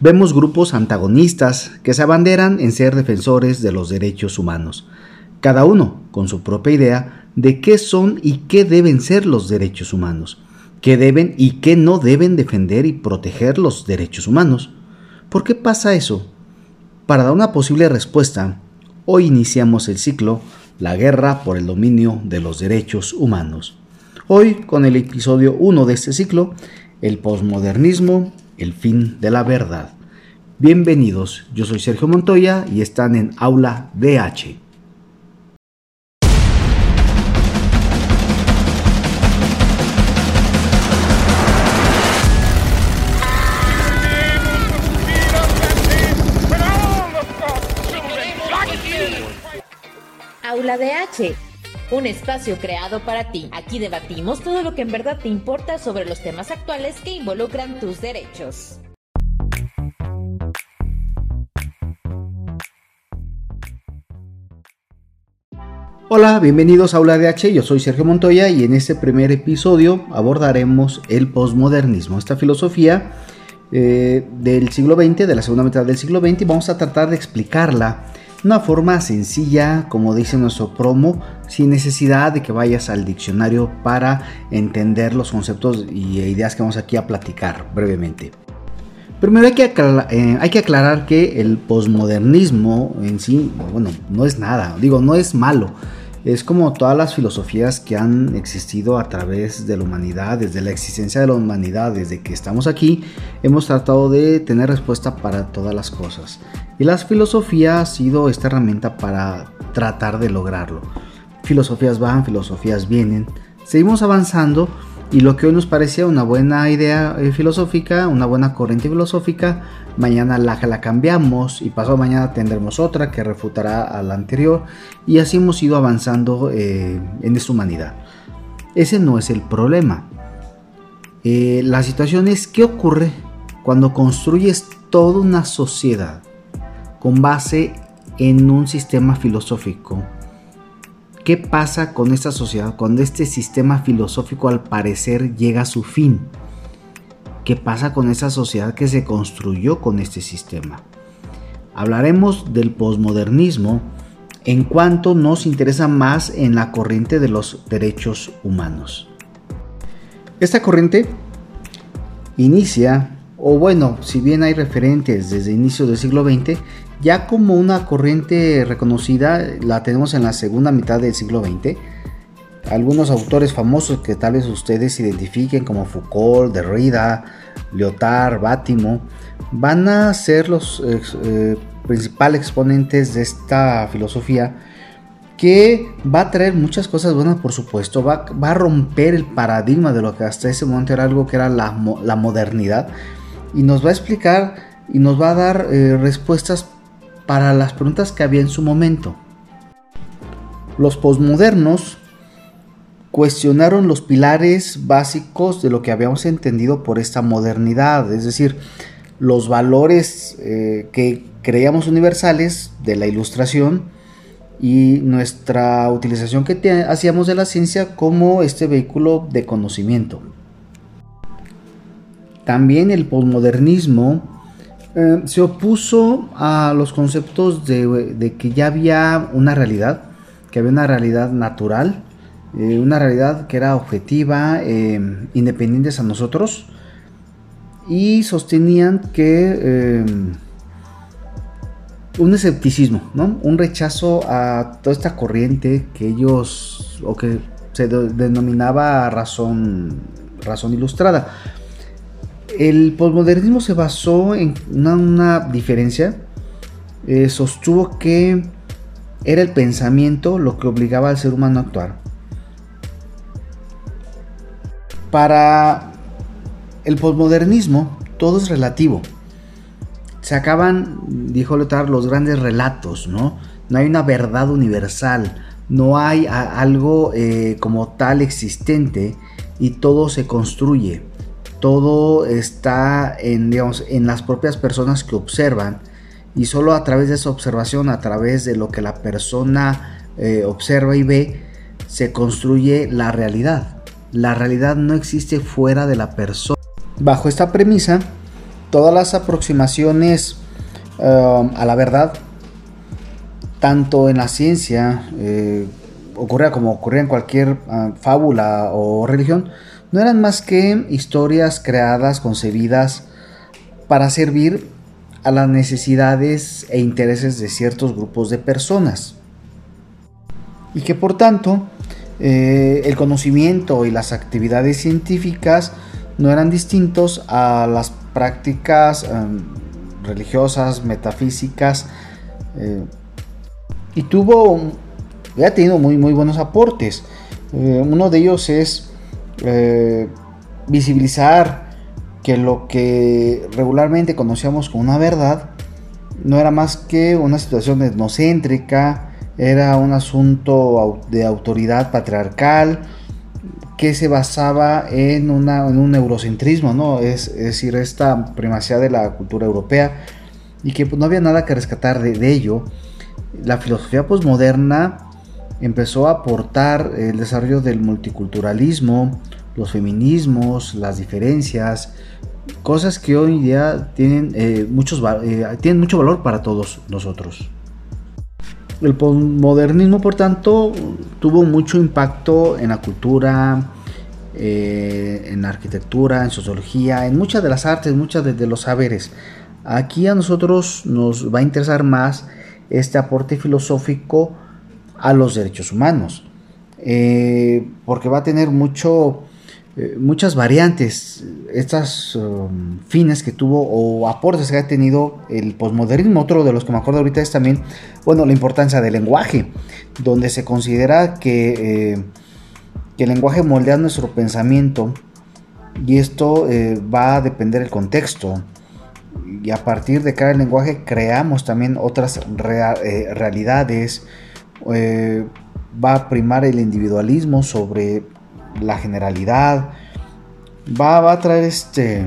Vemos grupos antagonistas que se abanderan en ser defensores de los derechos humanos, cada uno con su propia idea de qué son y qué deben ser los derechos humanos, qué deben y qué no deben defender y proteger los derechos humanos. ¿Por qué pasa eso? Para dar una posible respuesta, hoy iniciamos el ciclo La guerra por el dominio de los derechos humanos. Hoy, con el episodio 1 de este ciclo, el posmodernismo el fin de la verdad. Bienvenidos, yo soy Sergio Montoya y están en Aula DH. Aula DH un espacio creado para ti. Aquí debatimos todo lo que en verdad te importa sobre los temas actuales que involucran tus derechos. Hola, bienvenidos a Aula de H, yo soy Sergio Montoya y en este primer episodio abordaremos el posmodernismo, esta filosofía eh, del siglo XX, de la segunda mitad del siglo XX, y vamos a tratar de explicarla una forma sencilla, como dice nuestro promo, sin necesidad de que vayas al diccionario para entender los conceptos y ideas que vamos aquí a platicar brevemente. Primero hay que, eh, hay que aclarar que el posmodernismo en sí, bueno, no es nada, digo, no es malo. Es como todas las filosofías que han existido a través de la humanidad, desde la existencia de la humanidad, desde que estamos aquí, hemos tratado de tener respuesta para todas las cosas. Y la filosofía ha sido esta herramienta para tratar de lograrlo. Filosofías van, filosofías vienen, seguimos avanzando y lo que hoy nos parecía una buena idea eh, filosófica, una buena corriente filosófica, mañana la, cambiamos y pasado mañana tendremos otra que refutará a la anterior y así hemos ido avanzando eh, en esta humanidad. Ese no es el problema. Eh, la situación es qué ocurre cuando construyes toda una sociedad con base en un sistema filosófico ¿Qué pasa con esta sociedad cuando este sistema filosófico al parecer llega a su fin? ¿Qué pasa con esa sociedad que se construyó con este sistema? Hablaremos del posmodernismo en cuanto nos interesa más en la corriente de los derechos humanos. Esta corriente inicia, o bueno, si bien hay referentes desde inicio del siglo XX, ya como una corriente reconocida la tenemos en la segunda mitad del siglo XX. Algunos autores famosos que tal vez ustedes identifiquen como Foucault, Derrida, Lyotard, Bátimo, van a ser los eh, principales exponentes de esta filosofía que va a traer muchas cosas buenas, por supuesto, va, a romper el paradigma de lo que hasta ese momento era algo que era la, modernidad y nos va a explicar y nos va a dar eh, respuestas para las preguntas que había en su momento. Los posmodernos cuestionaron los pilares básicos de lo que habíamos entendido por esta modernidad, es decir, los valores eh, que creíamos universales de la ilustración y nuestra utilización que hacíamos de la ciencia como este vehículo de conocimiento. También el posmodernismo eh, se opuso a los conceptos de, que ya había una realidad, que había una realidad natural, eh, una realidad que era objetiva, eh, independientes a nosotros, y sostenían que un escepticismo, ¿no? un rechazo a toda esta corriente que ellos, o que se denominaba razón, razón ilustrada. El posmodernismo se basó en una, diferencia. Eh, sostuvo que era el pensamiento lo que obligaba al ser humano a actuar. Para el posmodernismo todo es relativo. Se acaban, dijo Lothar, los grandes relatos, ¿no? No hay una verdad universal, no hay algo eh, como tal existente y todo se construye todo está en, las propias personas que observan y solo a través de esa observación, a través de lo que la persona eh, observa y ve, se construye la realidad. La realidad no existe fuera de la persona. Bajo esta premisa, todas las aproximaciones um, a la verdad, tanto en la ciencia, eh, ocurría como ocurría en cualquier uh, fábula o religión, no eran más que historias creadas, concebidas para servir a las necesidades e intereses de ciertos grupos de personas. Y que por tanto eh, el conocimiento y las actividades científicas no eran distintos a las prácticas em, religiosas, metafísicas, eh, y tuvo, ha tenido muy, muy buenos aportes. Eh, uno de ellos es visibilizar que lo que regularmente conocíamos como una verdad no era más que una situación etnocéntrica, era un asunto de autoridad patriarcal que se basaba en, un eurocentrismo, ¿no? Es, decir, esta primacía de la cultura europea y que pues, no había nada que rescatar de, ello. La filosofía posmoderna empezó a aportar el desarrollo del multiculturalismo, los feminismos, las diferencias, cosas que hoy día tienen, eh, muchos, eh, tienen mucho valor para todos nosotros. El postmodernismo, por tanto, tuvo mucho impacto en la cultura, eh, en la arquitectura, en sociología, en muchas de las artes, muchas de, los saberes. Aquí a nosotros nos va a interesar más este aporte filosófico a los derechos humanos, eh, porque va a tener mucho eh, muchas variantes, estas um, fines que tuvo o aportes que ha tenido el posmodernismo. Otro de los que me acuerdo ahorita es también, bueno, la importancia del lenguaje, donde se considera que, eh, que el lenguaje moldea nuestro pensamiento y esto va a depender del contexto. Y a partir de cada lenguaje creamos también otras realidades. Va a primar el individualismo sobre la generalidad, va, a traer este,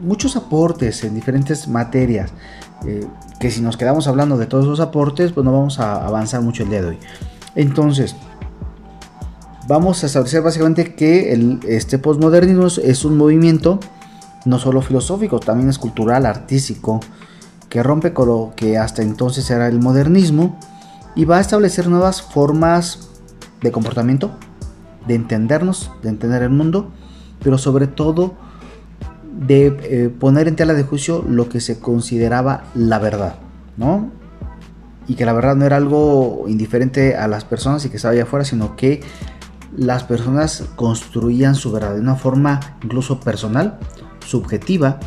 muchos aportes en diferentes materias. Eh, que si nos quedamos hablando de todos los aportes, pues no vamos a avanzar mucho el día de hoy. Entonces, vamos a establecer básicamente que este postmodernismo es un movimiento no solo filosófico, también es cultural, artístico, que rompe con lo que hasta entonces era el modernismo y va a establecer nuevas formas de comportamiento, de entendernos, de entender el mundo, pero sobre todo de eh, poner en tela de juicio lo que se consideraba la verdad, ¿no? Y que la verdad no era algo indiferente a las personas y que estaba allá afuera, sino que las personas construían su verdad de una forma incluso personal, subjetiva,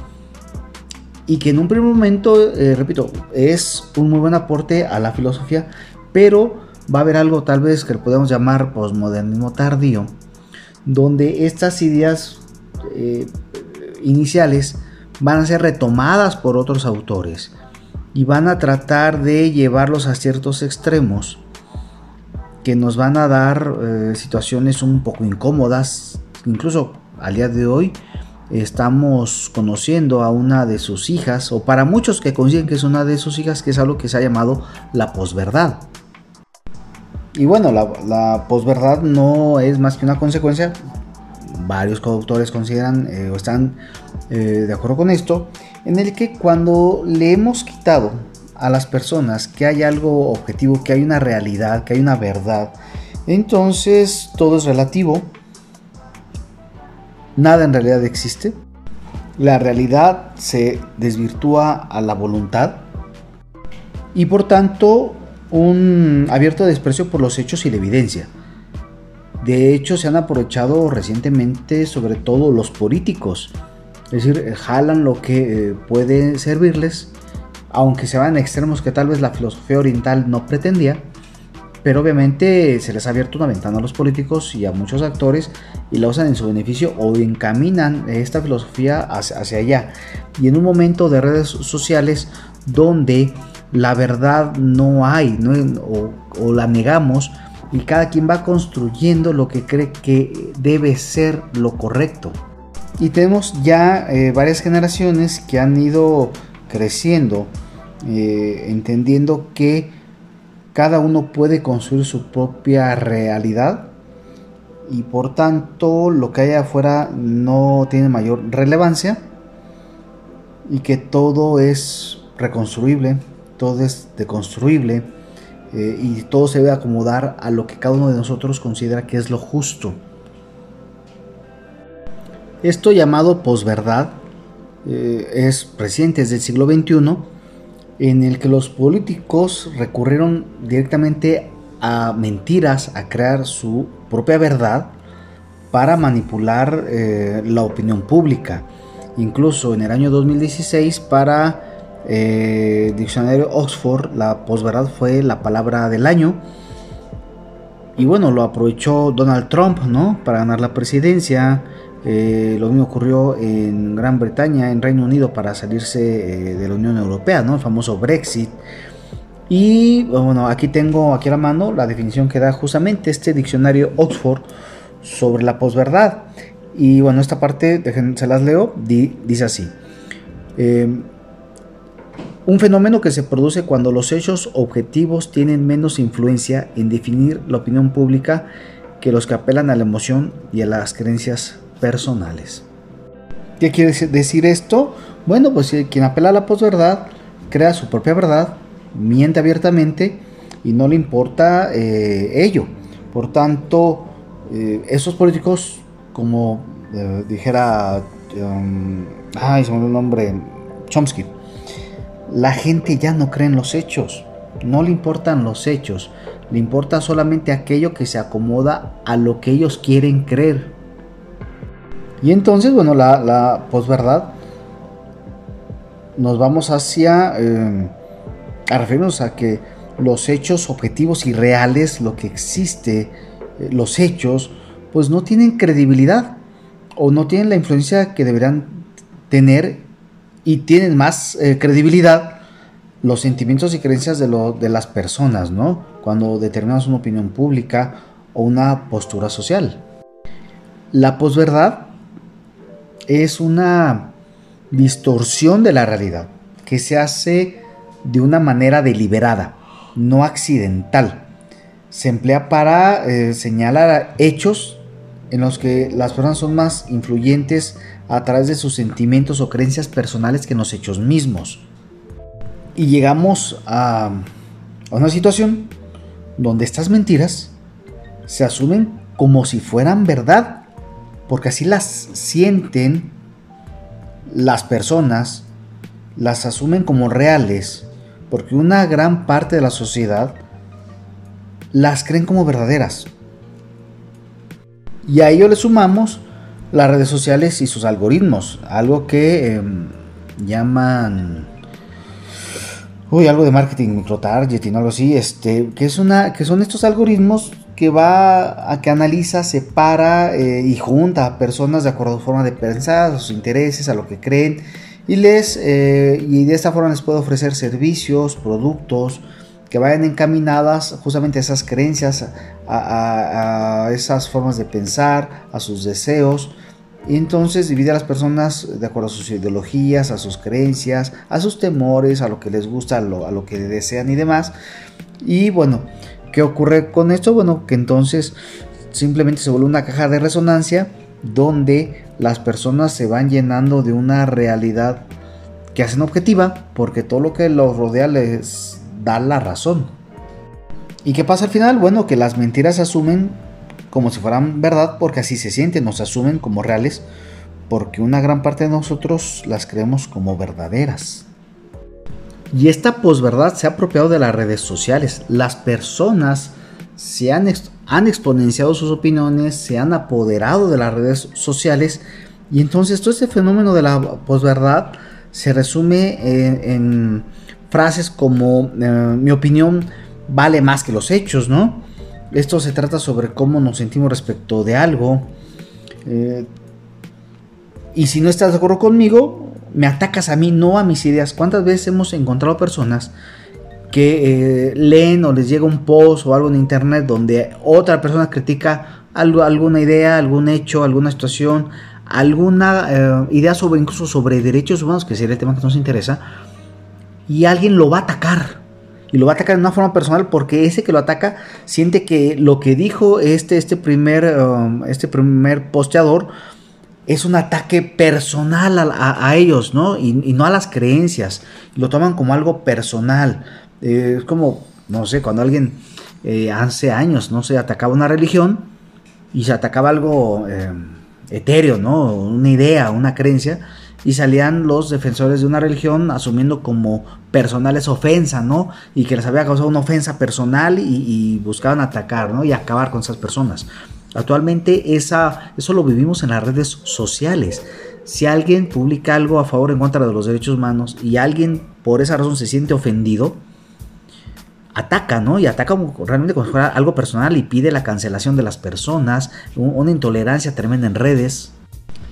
y que en un primer momento, eh, repito, es un muy buen aporte a la filosofía, pero va a haber algo tal vez que podemos llamar posmodernismo tardío, donde estas ideas eh, iniciales van a ser retomadas por otros autores y van a tratar de llevarlos a ciertos extremos que nos van a dar eh, situaciones un poco incómodas, incluso al día de hoy estamos conociendo a una de sus hijas, o para muchos que consiguen que es una de sus hijas, que es algo que se ha llamado la posverdad. Y bueno, la, posverdad no es más que una consecuencia. Varios coautores consideran eh, o están eh, de acuerdo con esto, en el que cuando le hemos quitado a las personas que hay algo objetivo, que hay una realidad, que hay una verdad, entonces todo es relativo, nada en realidad existe, la realidad se desvirtúa a la voluntad. Y por tanto un abierto desprecio por los hechos y la evidencia. De hecho, se han aprovechado recientemente sobre todo los políticos. Es decir, jalan lo que eh, puede servirles, aunque se van a extremos que tal vez la filosofía oriental no pretendía. Pero obviamente se les ha abierto una ventana a los políticos y a muchos actores y la usan en su beneficio o encaminan esta filosofía hacia allá. Y en un momento de redes sociales donde la verdad no hay o, la negamos y cada quien va construyendo lo que cree que debe ser lo correcto. Y tenemos ya eh, varias generaciones que han ido creciendo, eh, entendiendo que cada uno puede construir su propia realidad y por tanto lo que hay afuera no tiene mayor relevancia y que todo es reconstruible, todo es deconstruible eh, y todo se debe acomodar a lo que cada uno de nosotros considera que es lo justo. Esto llamado posverdad eh, es reciente, es del siglo XXI, en el que los políticos recurrieron directamente a mentiras, a crear su propia verdad para manipular eh, la opinión pública. Incluso en el año 2016 para eh, Diccionario Oxford la posverdad fue la palabra del año. Y bueno, lo aprovechó Donald Trump, ¿no? Para ganar la presidencia. Eh, lo mismo ocurrió en Gran Bretaña, en Reino Unido, para salirse de la Unión Europea, ¿no? El famoso Brexit. Y bueno, aquí tengo aquí a la mano la definición que da justamente este diccionario Oxford sobre la posverdad. Y bueno, esta parte, se las leo, dice así. Em, un fenómeno que se produce cuando los hechos objetivos tienen menos influencia en definir la opinión pública que los que apelan a la emoción y a las creencias personales. ¿Qué quiere decir esto? Bueno, pues quien apela a la posverdad crea su propia verdad miente abiertamente y no le importa eh, ello. Por tanto, eh, esos políticos, como eh, dijera, um, ay, se me el nombre, Chomsky, la gente ya no cree en los hechos, no le importan los hechos, le importa solamente aquello que se acomoda a lo que ellos quieren creer. Y entonces, bueno, la, la posverdad nos vamos hacia a referirnos a que los hechos objetivos y reales, lo que existe, eh, los hechos, pues no tienen credibilidad o no tienen la influencia que deberían tener y tienen más eh, credibilidad los sentimientos y creencias de, lo, de las personas, ¿no? Cuando determinamos una opinión pública o una postura social. La posverdad es una distorsión de la realidad que se hace de una manera deliberada, no accidental. Se emplea para eh, señalar hechos en los que las personas son más influyentes a través de sus sentimientos o creencias personales que los hechos mismos. Y llegamos a, a una situación donde estas mentiras se asumen como si fueran verdad, porque así las sienten las personas, las asumen como reales porque una gran parte de la sociedad las creen como verdaderas. Y a ello le sumamos las redes sociales y sus algoritmos, algo que em, llaman uy, algo de marketing microtargeting, algo así, este, que es una que son estos algoritmos que va a que analiza, separa eh, y junta a personas de acuerdo a su forma de pensar, a sus intereses, a lo que creen y les eh, y de esta forma les puedo ofrecer servicios, productos que vayan encaminadas justamente a esas creencias, a, esas formas de pensar, a sus deseos. Y entonces divide a las personas de acuerdo a sus ideologías, a sus creencias, a sus temores, a lo que les gusta, a lo, a lo que desean y demás. Y bueno, ¿qué ocurre con esto? Bueno, que entonces simplemente se vuelve una caja de resonancia donde las personas se van llenando de una realidad que hacen objetiva porque todo lo que los rodea les da la razón. ¿Y qué pasa al final? Bueno, que las mentiras se asumen como si fueran verdad porque así se sienten, nos asumen como reales porque una gran parte de nosotros las creemos como verdaderas. Y esta posverdad se ha apropiado de las redes sociales. Las personas se han, han exponenciado sus opiniones, se han apoderado de las redes sociales y entonces todo este fenómeno de la posverdad se resume en, frases como eh, mi opinión vale más que los hechos, ¿no? Esto se trata sobre cómo nos sentimos respecto de algo. Eh, y si no estás de acuerdo conmigo, me atacas a mí, no a mis ideas. ¿Cuántas veces hemos encontrado personas que eh, leen o les llega un post o algo en internet donde otra persona critica algo, alguna idea, algún hecho, alguna situación, alguna idea sobre incluso sobre derechos humanos, que sería el tema que nos interesa, y alguien lo va a atacar. Y lo va a atacar de una forma personal porque ese que lo ataca siente que lo que dijo este, este, primer, um, este primer posteador es un ataque personal a, ellos, ¿no? Y, no a las creencias. Lo toman como algo personal. Eh, es como, no sé, cuando alguien eh, hace años, no sé, atacaba una religión y se atacaba algo eh, etéreo, ¿no? Una idea, una creencia. Y salían los defensores de una religión asumiendo como personales ofensa, ¿no? Y que les había causado una ofensa personal y, buscaban atacar, ¿no? Y acabar con esas personas. Actualmente esa, eso lo vivimos en las redes sociales. Si alguien publica algo a favor o en contra de los derechos humanos y alguien por esa razón se siente ofendido, ataca, ¿no? Y ataca realmente como si fuera algo personal y pide la cancelación de las personas, una intolerancia tremenda en redes.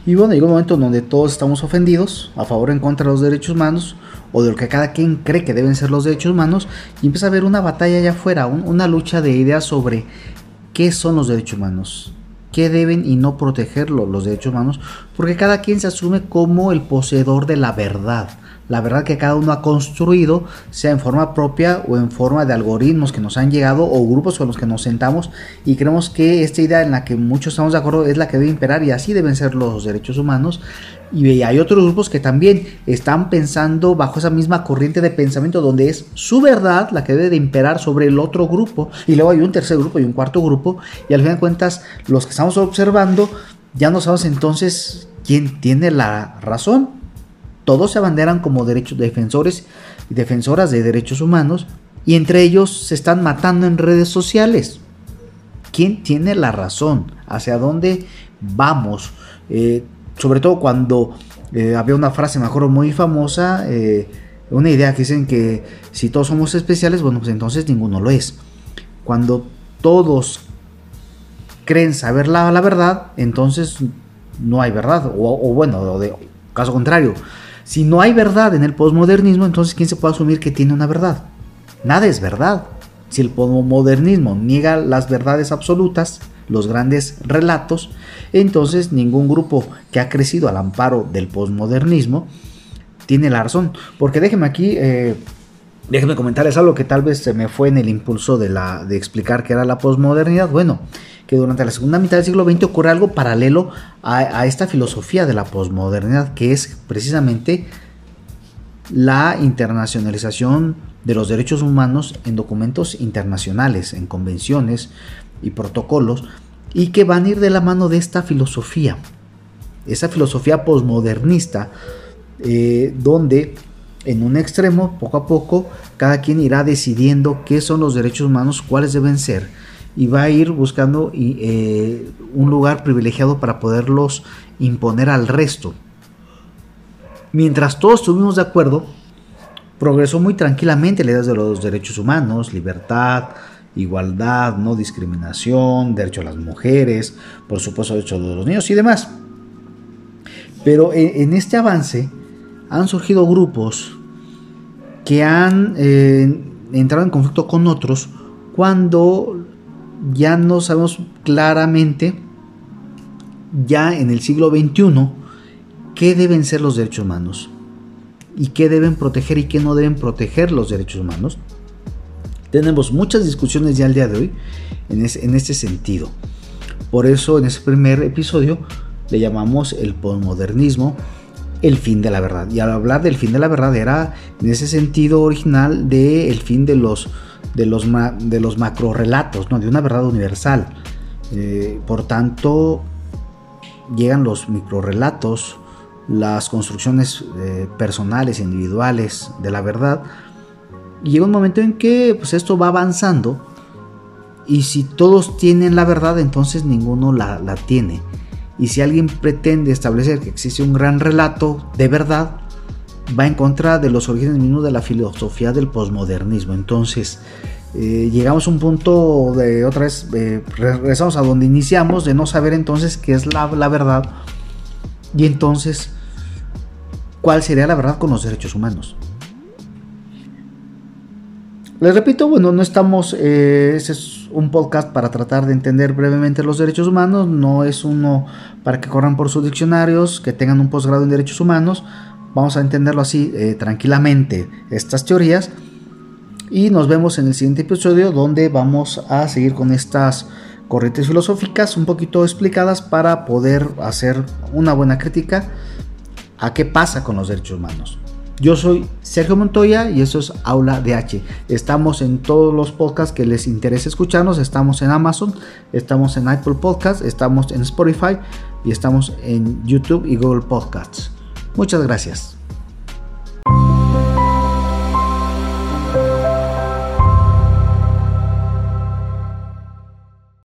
Y bueno, llega un momento donde todos estamos ofendidos, a favor o en contra de los derechos humanos, o de lo que cada quien cree que deben ser los derechos humanos, y empieza a haber una batalla allá afuera, una lucha de ideas sobre qué son los derechos humanos, qué deben y no protegerlo los derechos humanos, porque cada quien se asume como el poseedor de la verdad la verdad que cada uno ha construido, sea en forma propia o en forma de algoritmos que nos han llegado o grupos con los que nos sentamos y creemos que esta idea en la que muchos estamos de acuerdo es la que debe imperar y así deben ser los derechos humanos. Y hay otros grupos que también están pensando bajo esa misma corriente de pensamiento donde es su verdad la que debe de imperar sobre el otro grupo. Y luego hay un tercer grupo y un cuarto grupo. Y al fin de cuentas, los que estamos observando, ya no sabemos entonces quién tiene la razón todos se abanderan como derechos defensores y defensoras de derechos humanos y entre ellos se están matando en redes sociales. ¿Quién tiene la razón? ¿Hacia dónde vamos? Eh, sobre todo cuando eh, había una frase, mejor muy famosa, eh, una idea que dicen que si todos somos especiales, bueno, pues entonces ninguno lo es. Cuando todos creen saber la, verdad, entonces no hay verdad. O, bueno, caso contrario, si no hay verdad en el posmodernismo, entonces ¿quién se puede asumir que tiene una verdad? Nada es verdad. Si el posmodernismo niega las verdades absolutas, los grandes relatos, entonces ningún grupo que ha crecido al amparo del posmodernismo tiene la razón. Porque déjeme aquí, eh, déjeme comentarles algo que tal vez se me fue en el impulso de explicar qué era la posmodernidad. Bueno, que durante la segunda mitad del siglo XX ocurre algo paralelo a, esta filosofía de la posmodernidad, que es precisamente la internacionalización de los derechos humanos en documentos internacionales, en convenciones y protocolos, y que van a ir de la mano de esta filosofía, esa filosofía posmodernista, eh, donde en un extremo, poco a poco, cada quien irá decidiendo qué son los derechos humanos, cuáles deben ser, y va a ir buscando eh, un lugar privilegiado para poderlos imponer al resto. Mientras todos estuvimos de acuerdo, progresó muy tranquilamente la idea de los derechos humanos, libertad, igualdad, no discriminación, derecho a las mujeres, por supuesto derecho de los niños y demás. Pero en, este avance han surgido grupos que han eh, entrado en conflicto con otros cuando ya no sabemos claramente, ya en el siglo XXI, qué deben ser los derechos humanos y qué deben proteger y qué no deben proteger los derechos humanos. Tenemos muchas discusiones ya al día de hoy en, este sentido. Por eso en ese primer episodio le llamamos el postmodernismo el fin de la verdad. Y al hablar del fin de la verdad era en ese sentido original de fin de los de los, de los macro ¿no? de una verdad universal. Eh, por tanto, llegan los micro relatos, las construcciones eh, personales, individuales de la verdad. Y llega un momento en que pues, esto va avanzando y si todos tienen la verdad, entonces ninguno la, la tiene. Y si alguien pretende establecer que existe un gran relato de verdad, va en contra de los orígenes mismos de la filosofía del posmodernismo. Entonces, eh, llegamos a un punto de otra vez, eh, regresamos a donde iniciamos, de no saber entonces qué es la, verdad y entonces cuál sería la verdad con los derechos humanos. Les repito, bueno, no estamos, eh, un podcast para tratar de entender brevemente los derechos humanos, no es uno para que corran por sus diccionarios, que tengan un posgrado en derechos humanos, Vamos a entenderlo así eh, tranquilamente estas teorías. Y nos vemos en el siguiente episodio donde vamos a seguir con estas corrientes filosóficas un poquito explicadas para poder hacer una buena crítica a qué pasa con los derechos humanos. Yo soy Sergio Montoya y esto es Aula de H. Estamos en todos los podcasts que les interese escucharnos. Estamos en Amazon, estamos en Apple Podcasts, estamos en Spotify y estamos en YouTube y Google Podcasts. Muchas gracias.